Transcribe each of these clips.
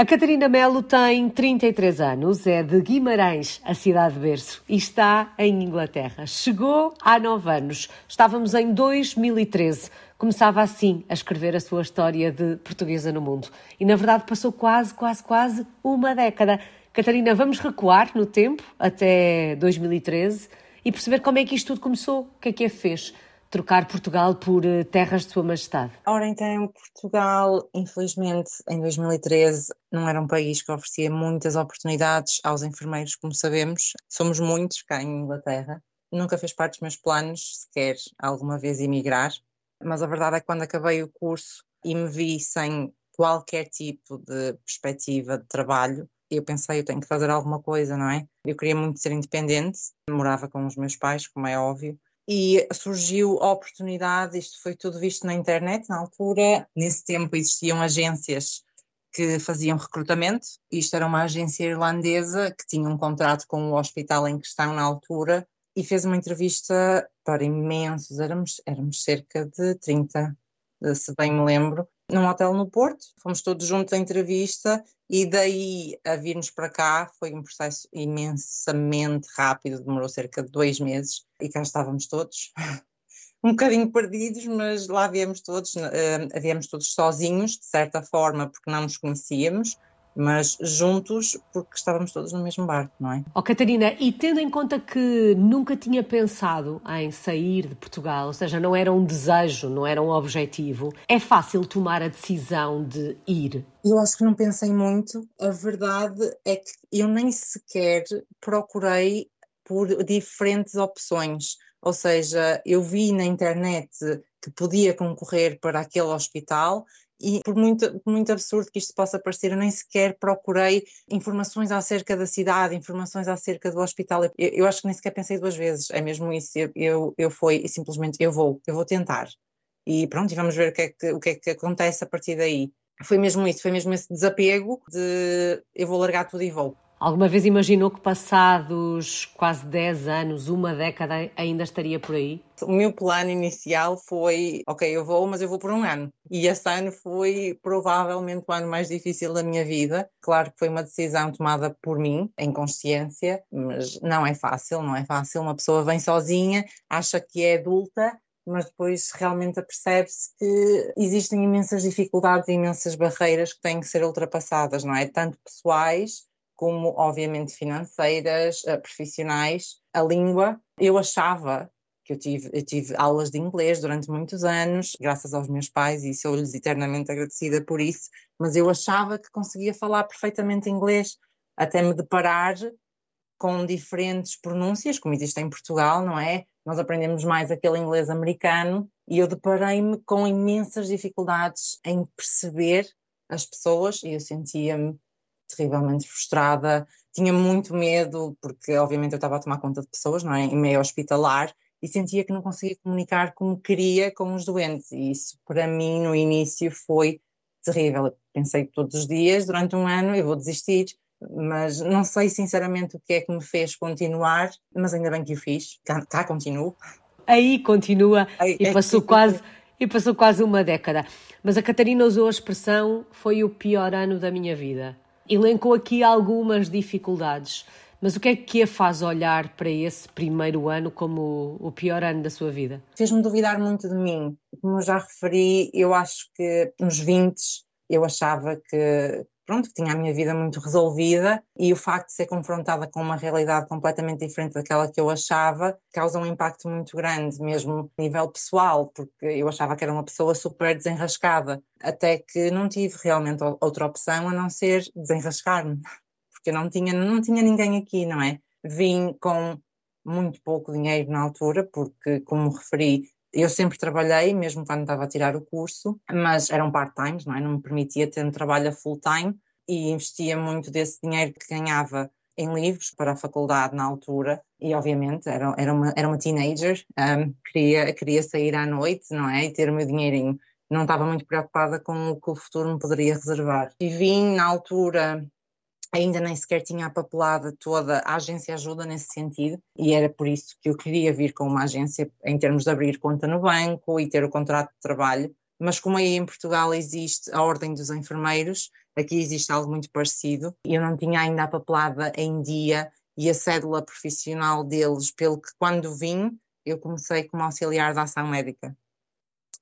A Catarina Melo tem 33 anos, é de Guimarães, a cidade de berço, e está em Inglaterra. Chegou há 9 anos. Estávamos em 2013. Começava assim a escrever a sua história de portuguesa no mundo. E na verdade passou quase, quase, quase uma década. Catarina, vamos recuar no tempo até 2013 e perceber como é que isto tudo começou, o que é que a fez trocar Portugal por eh, terras de Sua Majestade? Ora, então, Portugal, infelizmente, em 2013, não era um país que oferecia muitas oportunidades aos enfermeiros, como sabemos. Somos muitos cá em Inglaterra. Nunca fez parte dos meus planos, sequer alguma vez emigrar. Mas a verdade é que quando acabei o curso e me vi sem qualquer tipo de perspectiva de trabalho, eu pensei, eu tenho que fazer alguma coisa, não é? Eu queria muito ser independente, morava com os meus pais, como é óbvio, e surgiu a oportunidade, isto foi tudo visto na internet na altura, nesse tempo existiam agências que faziam recrutamento, isto era uma agência irlandesa que tinha um contrato com o hospital em questão na altura e fez uma entrevista para imensos, éramos, éramos cerca de 30, se bem me lembro, num hotel no Porto, fomos todos juntos à entrevista e daí a virmos para cá foi um processo imensamente rápido, demorou cerca de dois meses e cá estávamos todos. um bocadinho perdidos, mas lá viemos todos, uh, viemos todos sozinhos, de certa forma, porque não nos conhecíamos, mas juntos porque estávamos todos no mesmo barco, não é? Oh, Catarina, e tendo em conta que nunca tinha pensado em sair de Portugal, ou seja, não era um desejo, não era um objetivo, é fácil tomar a decisão de ir? Eu acho que não pensei muito. A verdade é que eu nem sequer procurei por diferentes opções. Ou seja, eu vi na internet que podia concorrer para aquele hospital e por muito, muito absurdo que isto possa parecer, eu nem sequer procurei informações acerca da cidade, informações acerca do hospital. Eu, eu acho que nem sequer pensei duas vezes, é mesmo isso. Eu, eu, eu fui e simplesmente eu vou, eu vou tentar. E pronto, e vamos ver o que, é que, o que é que acontece a partir daí. Foi mesmo isso, foi mesmo esse desapego de eu vou largar tudo e vou. Alguma vez imaginou que passados quase 10 anos, uma década, ainda estaria por aí? O meu plano inicial foi, ok, eu vou, mas eu vou por um ano. E esse ano foi provavelmente o ano mais difícil da minha vida. Claro que foi uma decisão tomada por mim, em consciência, mas não é fácil, não é fácil. Uma pessoa vem sozinha, acha que é adulta, mas depois realmente apercebe-se que existem imensas dificuldades e imensas barreiras que têm que ser ultrapassadas, não é? Tanto pessoais como obviamente financeiras, eh, profissionais, a língua. Eu achava que eu tive, eu tive aulas de inglês durante muitos anos, graças aos meus pais, e sou-lhes eternamente agradecida por isso, mas eu achava que conseguia falar perfeitamente inglês, até me deparar com diferentes pronúncias, como existe em Portugal, não é? Nós aprendemos mais aquele inglês americano, e eu deparei-me com imensas dificuldades em perceber as pessoas, e eu sentia-me terrivelmente frustrada, tinha muito medo, porque obviamente eu estava a tomar conta de pessoas, não é? Em meio hospitalar, e sentia que não conseguia comunicar como queria com os doentes. E isso, para mim, no início foi terrível. Eu pensei todos os dias, durante um ano, eu vou desistir, mas não sei sinceramente o que é que me fez continuar, mas ainda bem que o fiz, cá, cá continuo. Aí continua Aí, e é passou quase e passou quase uma década. Mas a Catarina usou a expressão foi o pior ano da minha vida elencou aqui algumas dificuldades, mas o que é que a faz olhar para esse primeiro ano como o pior ano da sua vida? Fez-me duvidar muito de mim. Como já referi, eu acho que nos 20 eu achava que pronto, tinha a minha vida muito resolvida e o facto de ser confrontada com uma realidade completamente diferente daquela que eu achava causa um impacto muito grande, mesmo a nível pessoal, porque eu achava que era uma pessoa super desenrascada, até que não tive realmente outra opção a não ser desenrascar-me, porque eu não tinha, não tinha ninguém aqui, não é? Vim com muito pouco dinheiro na altura, porque, como referi, eu sempre trabalhei, mesmo quando estava a tirar o curso, mas eram part-times, não é? Não me permitia ter um trabalho a full-time e investia muito desse dinheiro que ganhava em livros para a faculdade na altura e obviamente era, era, uma, era uma teenager, um, queria, queria sair à noite, não é? E ter o meu dinheirinho. Não estava muito preocupada com o que o futuro me poderia reservar. E vim na altura ainda nem sequer tinha a papelada toda, a agência ajuda nesse sentido, e era por isso que eu queria vir com uma agência em termos de abrir conta no banco e ter o contrato de trabalho. Mas como aí em Portugal existe a Ordem dos Enfermeiros, aqui existe algo muito parecido. Eu não tinha ainda a papelada em dia e a cédula profissional deles, pelo que quando vim, eu comecei como auxiliar da ação médica,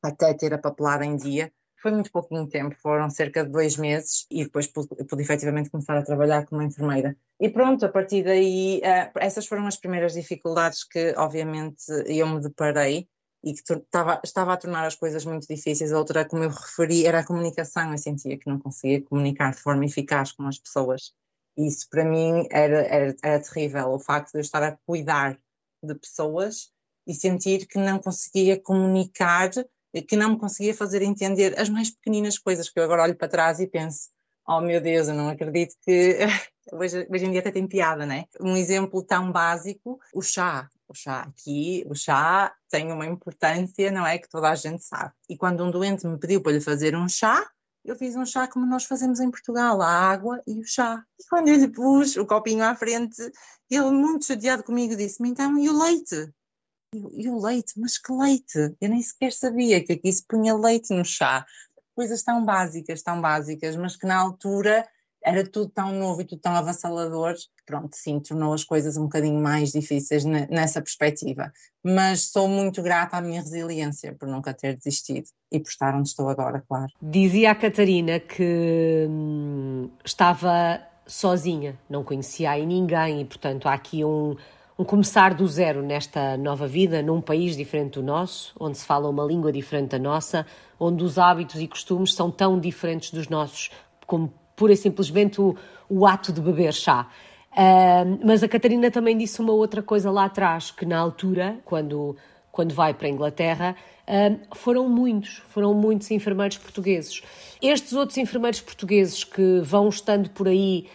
até ter a papelada em dia. Foi muito pouquinho tempo, foram cerca de dois meses e depois pude, pude efetivamente começar a trabalhar como enfermeira. E pronto, a partir daí, uh, essas foram as primeiras dificuldades que, obviamente, eu me deparei e que estava, estava a tornar as coisas muito difíceis. A outra, como eu referi, era a comunicação. Eu sentia que não conseguia comunicar de forma eficaz com as pessoas. Isso para mim era, era, era terrível, o facto de eu estar a cuidar de pessoas e sentir que não conseguia comunicar, que não me conseguia fazer entender as mais pequeninas coisas que eu agora olho para trás e penso, oh meu Deus, eu não acredito que hoje, hoje em dia até tem piada, né? Um exemplo tão básico, o chá. O chá aqui, o chá tem uma importância, não é? Que toda a gente sabe. E quando um doente me pediu para lhe fazer um chá, eu fiz um chá como nós fazemos em Portugal, a água e o chá. E quando eu lhe pus o copinho à frente, ele, muito chateado comigo, disse-me: então, e o leite? E, o leite? Mas que leite? Eu nem sequer sabia que aqui se punha leite no chá. Coisas tão básicas, tão básicas, mas que na altura era tudo tão novo e tudo tão avassalador, pronto, sim, tornou as coisas um bocadinho mais difíceis nessa perspectiva. Mas sou muito grata à minha resiliência por nunca ter desistido e por estar onde estou agora, claro. Dizia a Catarina que hum, estava sozinha, não conhecia aí ninguém e, portanto, há aqui um, um começar do zero nesta nova vida, num país diferente do nosso, onde se fala uma língua diferente da nossa, onde os hábitos e costumes são tão diferentes dos nossos, como pura e simplesmente o, o ato de beber chá. Uh, mas a Catarina também disse uma outra coisa lá atrás, que na altura, quando, quando vai para a Inglaterra, uh, foram muitos, foram muitos enfermeiros portugueses. Estes outros enfermeiros portugueses que vão estando por aí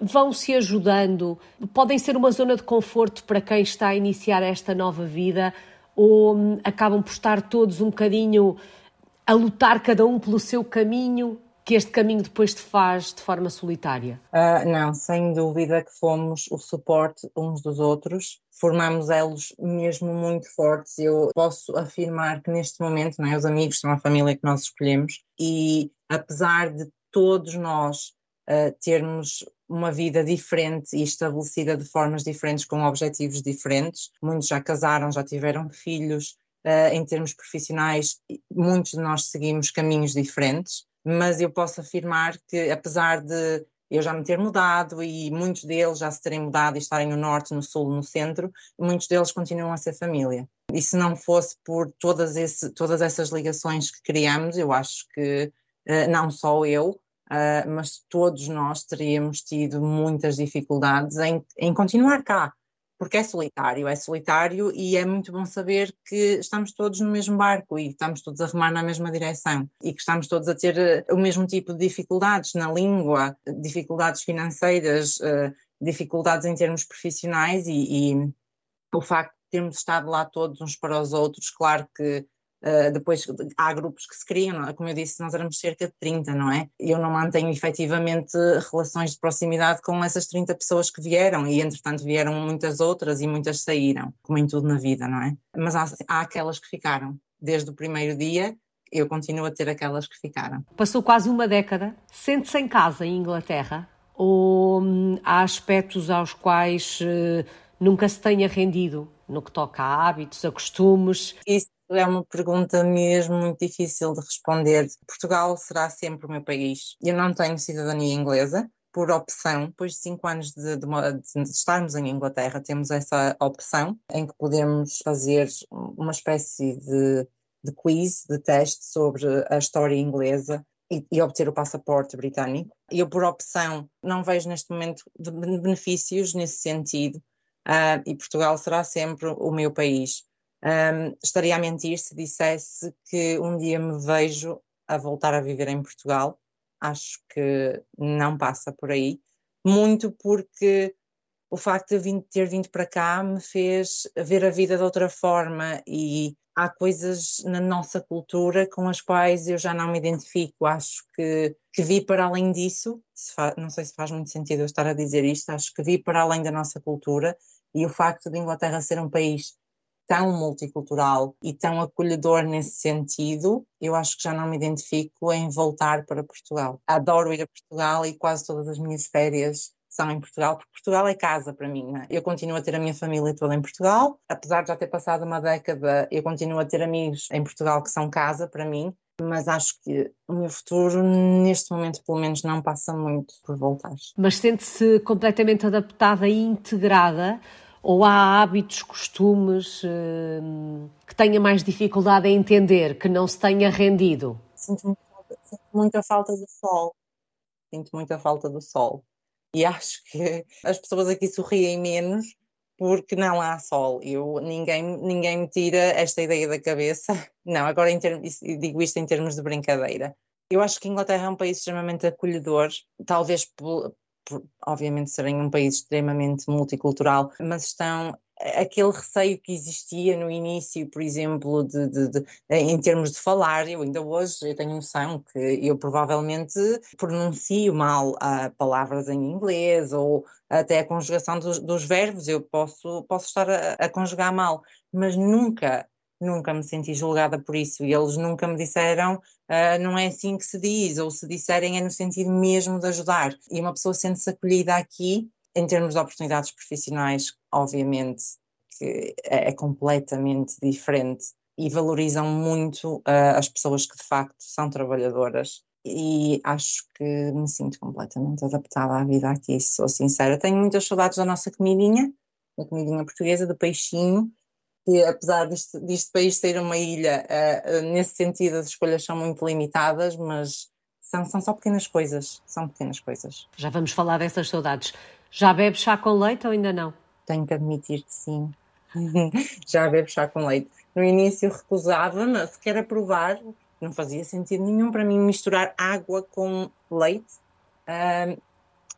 vão se ajudando, podem ser uma zona de conforto para quem está a iniciar esta nova vida ou hum, acabam por estar todos um bocadinho a lutar cada um pelo seu caminho que este caminho depois te faz de forma solitária? Uh, não, sem dúvida que fomos o suporte uns dos outros, formamos elos mesmo muito fortes. Eu posso afirmar que neste momento, é, os amigos são a família que nós escolhemos e apesar de todos nós uh, termos uma vida diferente e estabelecida de formas diferentes, com objetivos diferentes. Muitos já casaram, já tiveram filhos. Uh, em termos profissionais, muitos de nós seguimos caminhos diferentes, mas eu posso afirmar que, apesar de eu já me ter mudado e muitos deles já se terem mudado e estarem no norte, no sul, no centro, muitos deles continuam a ser família. E se não fosse por todas, esse, todas essas ligações que criamos, eu acho que uh, não só eu, uh, mas todos nós teríamos tido muitas dificuldades em, em continuar cá, porque é solitário, é solitário e é muito bom saber que estamos todos no mesmo barco e estamos todos a remar na mesma direção e que estamos todos a ter uh, o mesmo tipo de dificuldades na língua, dificuldades financeiras, uh, dificuldades em termos profissionais e, e o facto de termos estado lá todos uns para os outros, claro que Uh, depois há grupos que se criam, é? como eu disse, nós éramos cerca de 30, não é? Eu não mantenho efetivamente relações de proximidade com essas 30 pessoas que vieram e entretanto vieram muitas outras e muitas saíram, como em tudo na vida, não é? Mas há, há aquelas que ficaram desde o primeiro dia eu continuo a ter aquelas que ficaram. Passou quase uma década. Sente-se em casa em Inglaterra? Ou hum, há aspectos aos quais uh, nunca se tenha rendido no que toca a hábitos, a costumes? Isso é uma pergunta mesmo muito difícil de responder. Portugal será sempre o meu país. Eu não tenho cidadania inglesa, por opção, depois de cinco anos de, de, de, estarmos em Inglaterra, temos essa opção em que podemos fazer uma espécie de, de quiz, de teste sobre a história inglesa e, e, obter o passaporte britânico. Eu, por opção, não vejo neste momento benefícios nesse sentido uh, e Portugal será sempre o meu país. Um, estaria a mentir se dissesse que um dia me vejo a voltar a viver em Portugal. Acho que não passa por aí. Muito porque o facto de ter vindo para cá me fez ver a vida de outra forma e há coisas na nossa cultura com as quais eu já não me identifico. Acho que, que vi para além disso, se não sei se faz muito sentido eu estar a dizer isto, acho que vi para além da nossa cultura e o facto de Inglaterra ser um país tão multicultural e tão acolhedor nesse sentido, eu acho que já não me identifico em voltar para Portugal. Adoro ir a Portugal e quase todas as minhas férias são em Portugal, porque Portugal é casa para mim. Né? Eu continuo a ter a minha família toda em Portugal, apesar de já ter passado uma década, eu continuo a ter amigos em Portugal que são casa para mim, mas acho que o meu futuro, neste momento, pelo menos, não passa muito por voltar. Mas sente-se completamente adaptada e integrada? Ou há hábitos, costumes hum, que tenha mais dificuldade em entender, que não se tenha rendido? Sinto, muita falta do sol. Sinto muita falta do sol. E acho que as pessoas aqui sorriem menos porque não há sol. Eu, ninguém, ninguém me tira esta ideia da cabeça. Não, agora em termos, digo isto em termos de brincadeira. Eu acho que a Inglaterra é um país extremamente acolhedor, talvez por, obviamente serem um país extremamente multicultural, mas estão aquele receio que existia no início, por exemplo, de, de, de, em termos de falar, eu ainda hoje eu tenho noção que eu provavelmente pronuncio mal uh, palavras em inglês ou até a conjugação dos, dos verbos, eu posso, posso estar a, a conjugar mal, mas nunca nunca me senti julgada por isso. E eles nunca me disseram uh, não é assim que se diz, ou se disserem é no sentido mesmo de ajudar. E uma pessoa sente-se acolhida aqui em termos de oportunidades profissionais, obviamente que é, é completamente diferente. E valorizam muito uh, as pessoas que de facto são trabalhadoras. E acho que me sinto completamente adaptada à vida aqui, sou sincera. Tenho muitas saudades da nossa comidinha, da comidinha portuguesa, do peixinho, que apesar deste, país ser uma ilha, uh, uh, nesse sentido as escolhas são muito limitadas, mas são, são só pequenas coisas, são pequenas coisas. Já vamos falar dessas saudades. Já bebe chá com leite ou ainda não? Tenho que admitir que sim. Já bebe chá com leite. No início recusava-me sequer a provar, não fazia sentido nenhum para mim misturar água com leite. Uh,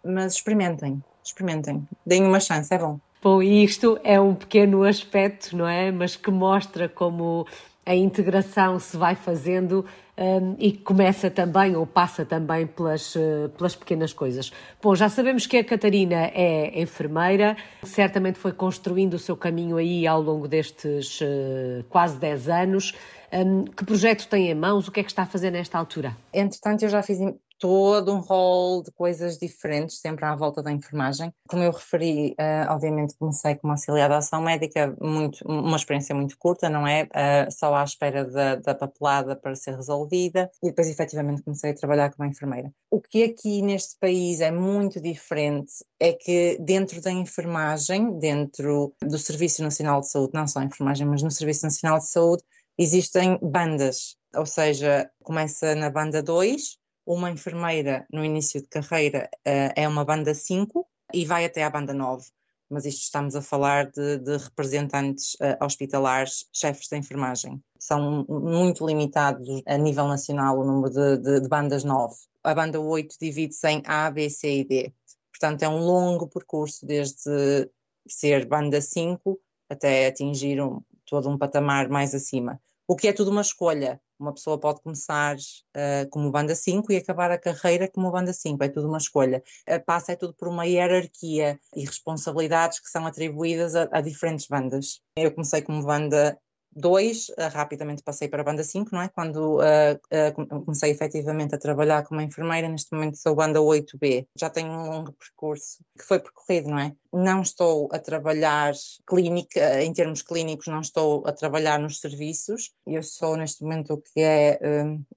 mas experimentem, experimentem, deem uma chance, é bom. Bom, e isto é um pequeno aspecto, não é? Mas que mostra como a integração se vai fazendo um, e começa também ou passa também pelas, uh, pelas pequenas coisas. Bom, já sabemos que a Catarina é enfermeira, certamente foi construindo o seu caminho aí ao longo destes uh, quase 10 anos. Um, que projeto tem em mãos? O que é que está a fazer nesta altura? Entretanto, eu já fiz todo um rol de coisas diferentes, sempre à volta da enfermagem. Como eu referi, uh, obviamente comecei como auxiliar de ação médica, muito, uma experiência muito curta, não é? Uh, só à espera da, da, papelada para ser resolvida e depois efetivamente comecei a trabalhar como enfermeira. O que aqui neste país é muito diferente é que dentro da enfermagem, dentro do Serviço Nacional de Saúde, não só a enfermagem, mas no Serviço Nacional de Saúde, existem bandas, ou seja, começa na banda 2, uma enfermeira no início de carreira uh, é uma banda 5 e vai até à banda 9. Mas isto estamos a falar de, de representantes uh, hospitalares, chefes de enfermagem. São muito limitados a nível nacional o número de, de, de bandas 9. A banda 8 divide-se em A, B, C e D. Portanto, é um longo percurso desde ser banda 5 até atingir um, todo um patamar mais acima. O que é tudo uma escolha. Uma pessoa pode começar uh, como banda 5 e acabar a carreira como banda 5, é tudo uma escolha. Uh, passa é tudo por uma hierarquia e responsabilidades que são atribuídas a, a diferentes bandas. Eu comecei como banda 2, uh, eh, rapidamente passei para a banda 5, não é? Quando uh, uh, comecei efetivamente a trabalhar como enfermeira, neste momento sou banda 8B. Já tenho um longo percurso que foi percorrido, não é? Não estou a trabalhar clínica, em termos clínicos, não estou a trabalhar nos serviços. Eu sou neste momento o que é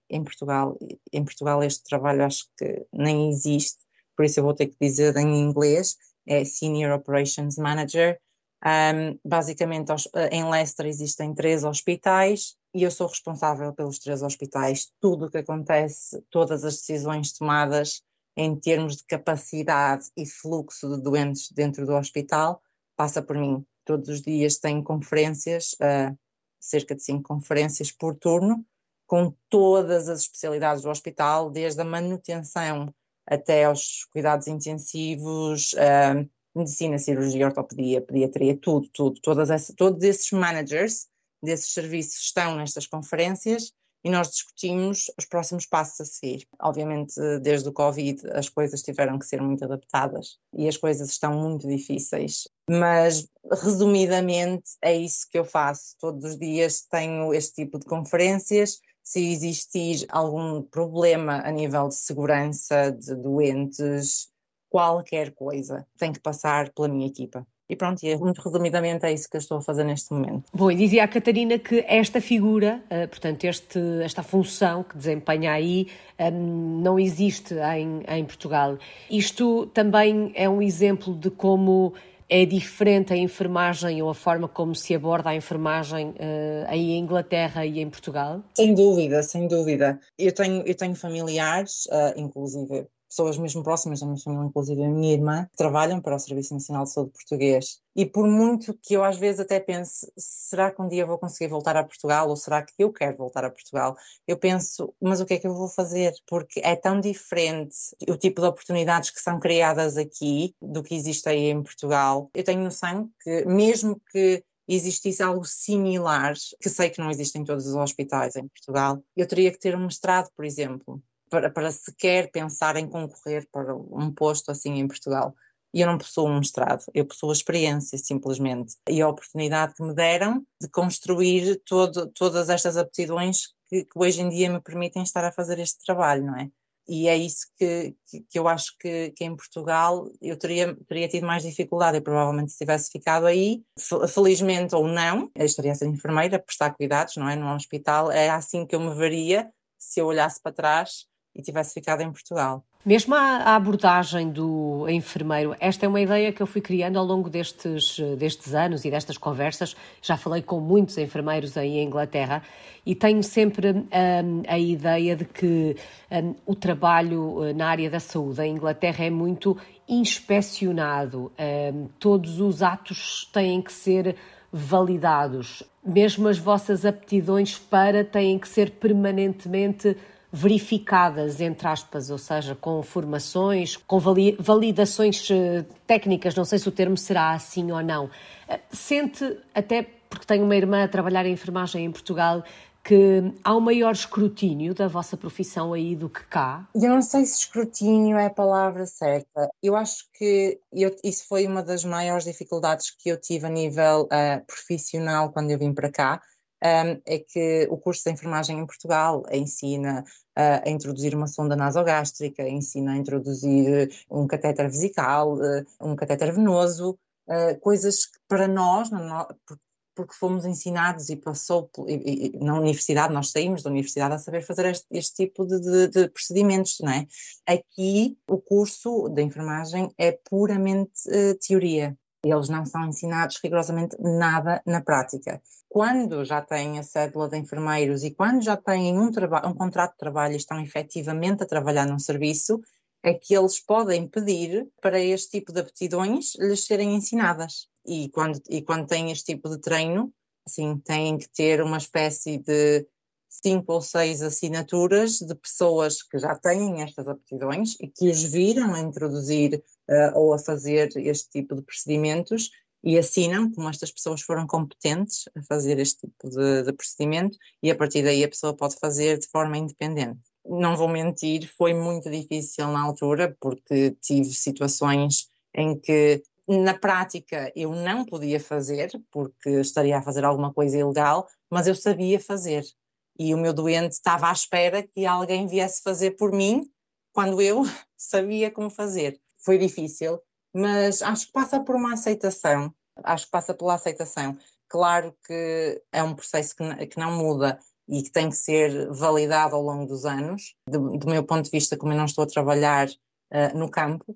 em Portugal. Em Portugal este trabalho acho que nem existe, por isso eu vou ter que dizer em inglês, é Senior Operations Manager um, basicamente, eh, em Leicester existem três hospitais e eu sou responsável pelos três hospitais. Tudo o que acontece, todas as decisões tomadas em termos de capacidade e fluxo de doentes dentro do hospital passa por mim. Todos os dias tenho conferências, uh, cerca de cinco conferências por turno, com todas as especialidades do hospital, desde a manutenção até aos cuidados intensivos, uh, medicina, cirurgia, ortopedia, pediatria, tudo, tudo, todas essa, todos esses managers desses serviços estão nestas conferências e nós discutimos os próximos passos a seguir. Obviamente, desde o Covid, as coisas tiveram que ser muito adaptadas e as coisas estão muito difíceis, mas resumidamente é isso que eu faço. Todos os dias tenho este tipo de conferências. Se existir algum problema a nível de segurança de doentes, qualquer coisa, tem que passar pela minha equipa. E pronto, e é muito resumidamente é isso que eu estou a fazer neste momento. Bom, e dizia a Catarina que esta figura, uh, portanto, este, esta função que desempenha aí, ehm, não existe em, em Portugal. Isto também é um exemplo de como é diferente a enfermagem ou a forma como se aborda a enfermagem uh, aí em Inglaterra e em Portugal? Sem dúvida, sem dúvida. Eu tenho, eu tenho familiares, uh, inclusive pessoas mesmo próximas da minha família, inclusive a minha irmã, que trabalham para o Serviço Nacional de Saúde Português. E por muito que eu às vezes até pense, será que um dia vou conseguir voltar a Portugal ou será que eu quero voltar a Portugal? Eu penso, mas o que é que eu vou fazer? Porque é tão diferente o tipo de oportunidades que são criadas aqui do que existe aí em Portugal. Eu tenho noção que mesmo que existisse algo similar, que sei que não existe em todos os hospitais em Portugal, eu teria que ter um mestrado, por exemplo para, para sequer pensar em concorrer para um posto assim em Portugal. E eu não possuo um mestrado, eu possuo a experiência simplesmente e a oportunidade que me deram de construir todo, todas estas aptidões que, que, hoje em dia me permitem estar a fazer este trabalho, não é? E é isso que, que, que eu acho que, em Portugal eu teria, teria tido mais dificuldade. Eu provavelmente se tivesse ficado aí, felizmente ou não, eu estaria a ser enfermeira, prestar cuidados, não é? No hospital, é assim que eu me veria se eu olhasse para trás e tivesse ficado em Portugal. Mesmo a, abordagem do enfermeiro, esta é uma ideia que eu fui criando ao longo destes, destes anos e destas conversas. Já falei com muitos enfermeiros aí em Inglaterra e tenho sempre um, a ideia de que um, o trabalho uh, na área da saúde em Inglaterra é muito inspecionado. Um, todos os atos têm que ser validados. Mesmo as vossas aptidões para têm que ser permanentemente verificadas, entre aspas, ou seja, com formações, com validações eh, técnicas, não sei se o termo será assim ou não. Eh, sente, até porque tenho uma irmã a trabalhar em enfermagem em Portugal, que há um maior escrutínio da vossa profissão aí do que cá? Eu não sei se escrutínio é a palavra certa. Eu acho que eu, isso foi uma das maiores dificuldades que eu tive a nível uh, profissional quando eu vim para cá um, é que o curso de enfermagem em Portugal ensina uh, a introduzir uma sonda nasogástrica, ensina a introduzir um catéter vesical, uh, um catéter venoso, uh, coisas que para nós, porque fomos ensinados e passou e, e, na universidade, nós saímos da universidade a saber fazer este, este tipo de, de, de, procedimentos, não é? Aqui o curso de enfermagem é puramente teoria, eles não são ensinados rigorosamente nada na prática. Quando já têm a cédula de enfermeiros e quando já têm um, um contrato de trabalho e estão efetivamente a trabalhar num serviço, é que eles podem pedir para este tipo de aptidões lhes serem ensinadas. E quando, e quando têm este tipo de treino, assim, têm que ter uma espécie de cinco ou seis assinaturas de pessoas que já têm estas aptidões e que os viram a introduzir uh, ou a fazer este tipo de procedimentos e assinam como estas pessoas foram competentes a fazer este tipo de, de procedimento e a partir daí a pessoa pode fazer de forma independente. Não vou mentir, foi muito difícil na altura porque tive situações em que na prática eu não podia fazer porque estaria a fazer alguma coisa ilegal, mas eu sabia fazer e o meu doente estava à espera que alguém viesse fazer por mim quando eu sabia como fazer. Foi difícil, mas acho que passa por uma aceitação. Acho que passa pela aceitação. Claro que é um processo que, que não muda e que tem que ser validado ao longo dos anos. Do, do meu ponto de vista, como eu não estou a trabalhar uh, no campo,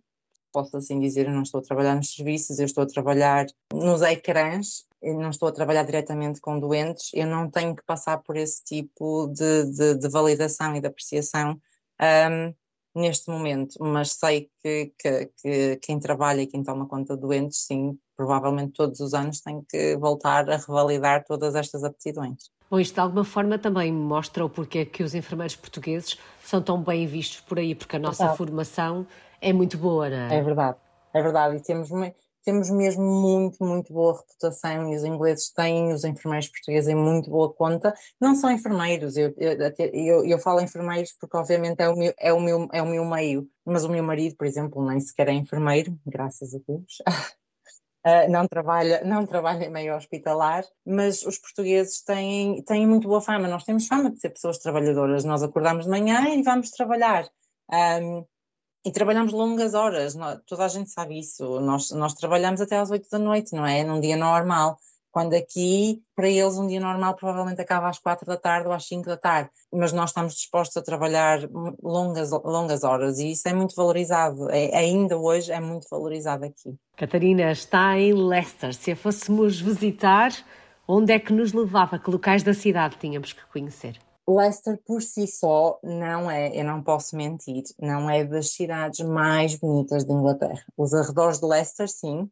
posso assim dizer, eu não estou a trabalhar nos serviços, eu estou a trabalhar nos ecrãs, eu não estou a trabalhar diretamente com doentes, eu não tenho que passar por esse tipo de, de, de validação e de apreciação um, neste momento, mas sei que, que, que, quem trabalha e quem toma conta de doentes, sim, provavelmente todos os anos tem que voltar a revalidar todas estas aptidões. Bom, isto de alguma forma também mostra o porquê que os enfermeiros portugueses são tão bem vistos por aí, porque a nossa formação é muito boa, não é? É verdade, é verdade. E temos, temos mesmo muito, muito boa reputação e os ingleses têm os enfermeiros portugueses em muito boa conta. Não são enfermeiros, eu, eu, eu falo enfermeiros porque obviamente é o, meu, é, o meu, é o meu meio, mas o meu marido, por exemplo, nem sequer é enfermeiro, graças a Deus. Uh, não trabalha, não trabalha em meio hospitalar, mas os portugueses têm, têm muito boa fama. Nós temos fama de ser pessoas trabalhadoras. Nós acordamos de manhã e vamos trabalhar. Um, e trabalhamos longas horas, toda a gente sabe isso. Nós, nós trabalhamos até às 8 da noite, não é? Num dia normal. Quando aqui, para eles, um dia normal provavelmente acaba às 4 da tarde ou às 5 da tarde. Mas nós estamos dispostos a trabalhar longas, longas horas e isso é muito valorizado. É, ainda hoje é muito valorizado aqui. Catarina está em Leicester. Se a fôssemos visitar, onde é que nos levava? Que locais da cidade tínhamos que conhecer? Leicester por si só não é, eu não posso mentir, não é das cidades mais bonitas de Inglaterra. Os arredores de Leicester, sim,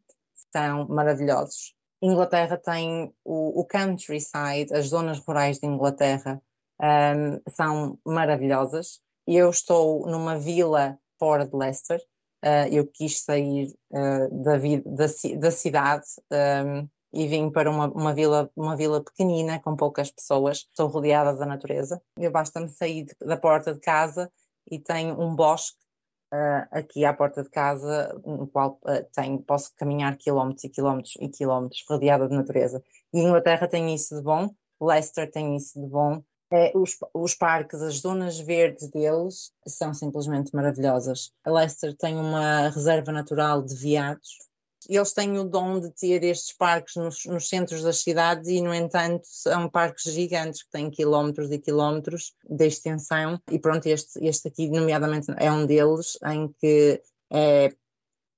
são maravilhosos. Inglaterra tem o, o countryside, as zonas rurais de Inglaterra um, são maravilhosas. Eu estou numa vila fora de Leicester. Uh, eu quis sair uh, da, da, da, cidade um, e vim para uma, uma, vila, uma vila pequenina, com poucas pessoas, estou rodeada da natureza. Eu basta-me sair de, da porta de casa e tenho um bosque uh, aqui à porta de casa, no qual uh, tenho, posso caminhar quilómetros e quilómetros e quilómetros rodeada de natureza. E Inglaterra tem isso de bom, Leicester tem isso de bom. É, os, os, parques, as zonas verdes deles são simplesmente maravilhosas. A Leicester tem uma reserva natural de veados, eles têm o dom de ter estes parques nos, nos, centros das cidades e, no entanto, são parques gigantes que têm quilómetros e quilómetros de extensão. E pronto, este, este aqui, nomeadamente, é um deles, em que é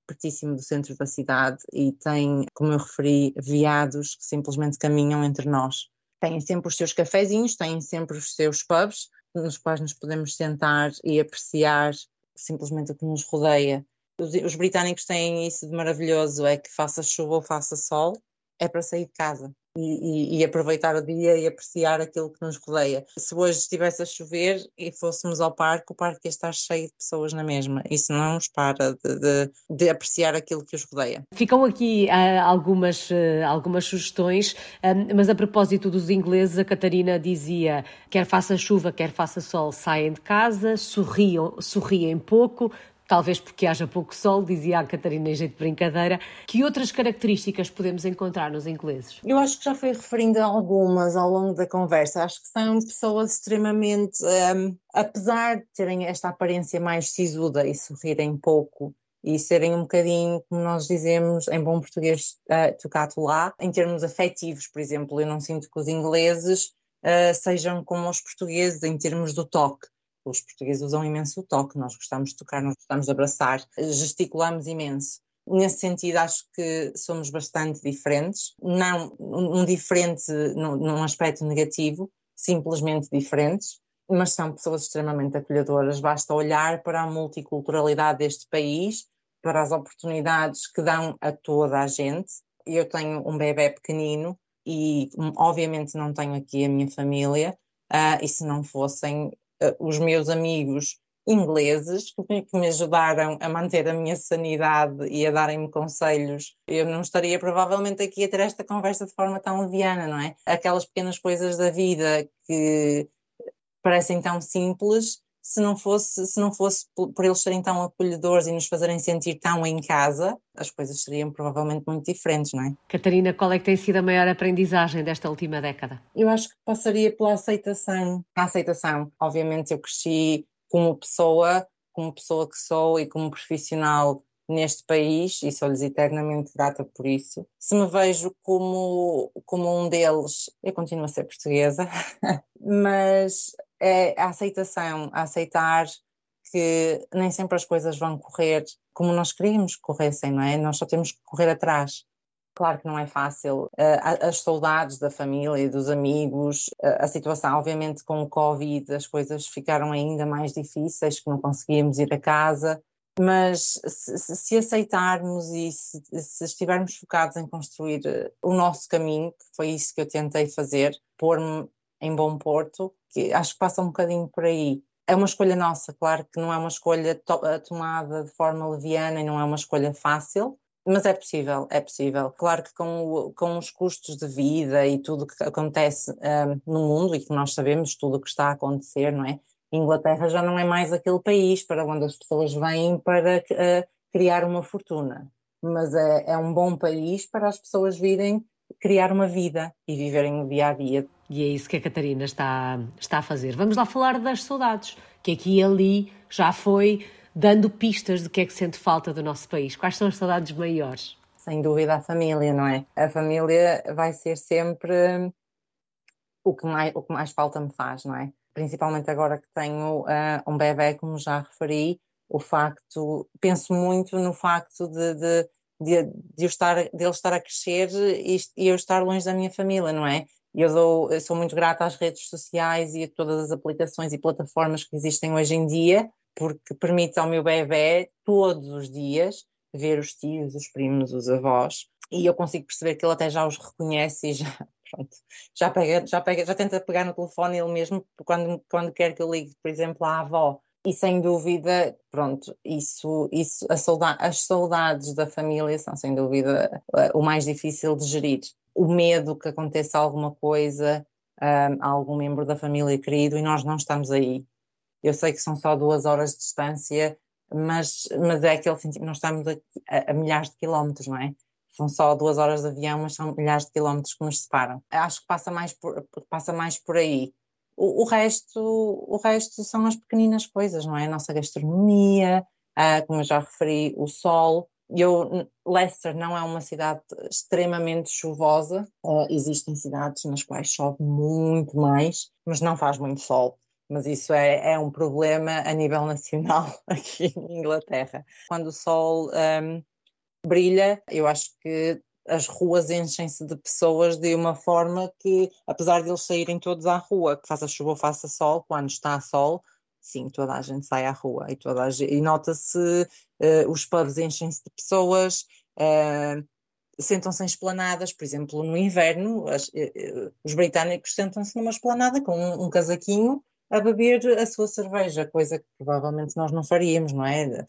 pertíssimo do centro da cidade e tem, como eu referi, veados que simplesmente caminham entre nós. Têm sempre os seus cafezinhos, têm sempre os seus pubs, nos quais nos podemos sentar e apreciar simplesmente o que nos rodeia os, os britânicos têm isso de maravilhoso, é que faça chuva ou faça sol, é para sair de casa. E, e, e, aproveitar o dia e apreciar aquilo que nos rodeia. Se hoje estivesse a chover e fôssemos ao parque, o parque ia estar cheio de pessoas na mesma. Isso não nos para de, de, de apreciar aquilo que os rodeia. Ficam aqui uh, algumas, uh, algumas sugestões, um, mas a propósito dos ingleses, a Catarina dizia: quer faça chuva, quer faça sol, saem de casa, sorriam, sorriem pouco, talvez porque haja pouco sol, dizia a Catarina em jeito de brincadeira. Que outras características podemos encontrar nos ingleses? Eu acho que já fui referindo algumas ao longo da conversa. Acho que são pessoas extremamente, um, apesar de terem esta aparência mais sisuda e sorrirem pouco, e serem um bocadinho, como nós dizemos em bom português, uh, tocato lá, em termos afetivos, por exemplo. Eu não sinto que os ingleses uh, sejam como os portugueses em termos do toque os portugueses usam imenso o toque, nós gostamos de tocar, nós gostamos de abraçar, gesticulamos imenso. Nesse sentido, acho que somos bastante diferentes, não um diferente num, aspecto negativo, simplesmente diferentes, mas são pessoas extremamente acolhedoras. Basta olhar para a multiculturalidade deste país, para as oportunidades que dão a toda a gente. Eu tenho um bebê pequenino e, obviamente, não tenho aqui a minha família, uh, e se não fossem os meus amigos ingleses que me ajudaram a manter a minha sanidade e a darem-me conselhos, eu não estaria provavelmente aqui a ter esta conversa de forma tão leviana, não é? Aquelas pequenas coisas da vida que parecem tão simples, se não fosse, se não fosse por eles serem tão acolhedores e nos fazerem sentir tão em casa, as coisas seriam provavelmente muito diferentes, não é? Catarina, qual é que tem sido a maior aprendizagem desta última década? Eu acho que passaria pela aceitação. A aceitação. Obviamente eu cresci como pessoa, como pessoa que sou e como profissional neste país e sou-lhes eternamente grata por isso. Se me vejo como, como um deles, eu continuo a ser portuguesa, mas é a aceitação, a aceitar que nem sempre as coisas vão correr como nós queríamos que corressem, não é? Nós só temos que correr atrás. Claro que não é fácil. As saudades da família dos amigos, a situação, obviamente, com o Covid, as coisas ficaram ainda mais difíceis, que não conseguíamos ir a casa. Mas se, aceitarmos e se, se, estivermos focados em construir eh, o nosso caminho, que foi isso que eu tentei fazer, pôr-me em bom porto, que acho que passa um bocadinho por aí. É uma escolha nossa, claro que não é uma escolha to tomada de forma leviana e não é uma escolha fácil, Mas é possível, é possível. Claro que com, o, com os custos de vida e tudo que acontece um, no mundo e que nós sabemos tudo o que está a acontecer, não é? Inglaterra já não é mais aquele país para onde as pessoas vêm para uh, criar uma fortuna, mas é, é um bom país para as pessoas virem criar uma vida e viverem o dia a dia. E é isso que a Catarina está, está a fazer. Vamos lá falar das saudades, que aqui e ali já foi dando pistas do que é que sente falta do nosso país. Quais são as saudades maiores? Sem dúvida a família, não é? A família vai ser sempre o que mais, o que mais falta me faz, não é? Principalmente agora que tenho uh, um bebê, como já referi, o facto, penso muito no facto de, de, de, de, estar, de ele estar a crescer e, e eu estar longe da minha família, não é? Eu, dou, eu sou muito grata às redes sociais e a todas as aplicações e plataformas que existem hoje em dia, porque permite ao meu bebê todos os dias ver os tios, os primos, os avós, e eu consigo perceber que ele até já os reconhece e já, pronto, já pega, já pega, já tenta pegar no telefone ele mesmo quando, quando quer que eu ligue, por exemplo, à avó. E sem dúvida, pronto, isso, isso as saudades da família são sem dúvida eh, o mais difícil de gerir. O medo que aconteça alguma coisa um, a algum membro da família querido e nós não estamos aí. Eu sei que são só duas horas de distância, mas, mas é aquele sentido, nós estamos a, a, a, milhares de quilómetros, não é? São só duas horas de avião, mas são milhares de quilómetros que nos separam. Acho que passa mais por, passa mais por aí. O, o resto, o resto são as pequeninas coisas, não é? A nossa gastronomia, como eu já referi, o sol. Eu, Leicester não é uma cidade extremamente chuvosa, uh, existem cidades nas quais chove muito mais, mas não faz muito sol mas isso é, é um problema a nível nacional aqui em Inglaterra. Quando o sol um, brilha, eu acho que as ruas enchem-se de pessoas de uma forma que, apesar de eles saírem todos à rua, que faça chuva ou faça sol, quando está a sol, sim, toda a gente sai à rua e, toda e nota-se uh, os pubs enchem-se de pessoas, uh, sentam-se em esplanadas, por exemplo, no inverno, as, uh, os britânicos sentam-se numa esplanada com um, um casaquinho a beber a sua cerveja, coisa que provavelmente nós não faríamos, não é?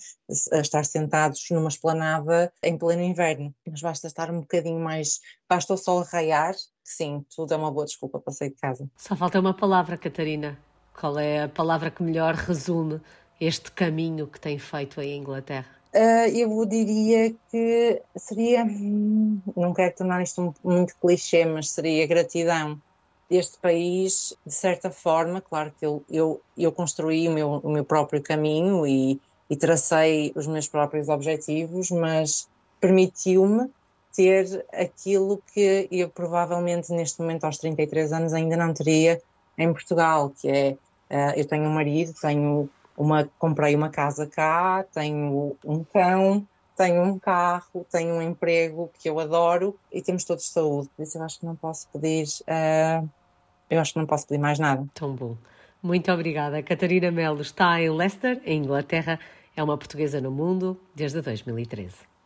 A estar sentados numa esplanada em pleno inverno. Mas basta estar um bocadinho mais. Basta o sol raiar, sim, tudo é uma boa desculpa para sair de casa. Só falta uma palavra, Catarina. Qual é a palavra que melhor resume este caminho que tem feito em Inglaterra? Uh, eu diria que seria, não quero tornar isto muito clichê, mas seria gratidão este país, de certa forma, claro que eu, eu, eu construí o meu, o meu próprio caminho e, e tracei os meus próprios objetivos, mas permitiu-me ter aquilo que eu provavelmente neste momento aos 33 anos ainda não teria em Portugal, que é eu tenho um marido, tenho uma comprei uma casa cá, tenho um cão, tenho um carro, tenho um emprego que eu adoro e temos todos saúde. Por isso eu acho que não posso pedir, uh, eu acho que não posso pedir mais nada. Tão bom. Muito obrigada. Catarina Melo está em Leicester, em Inglaterra. É uma portuguesa no mundo desde 2013.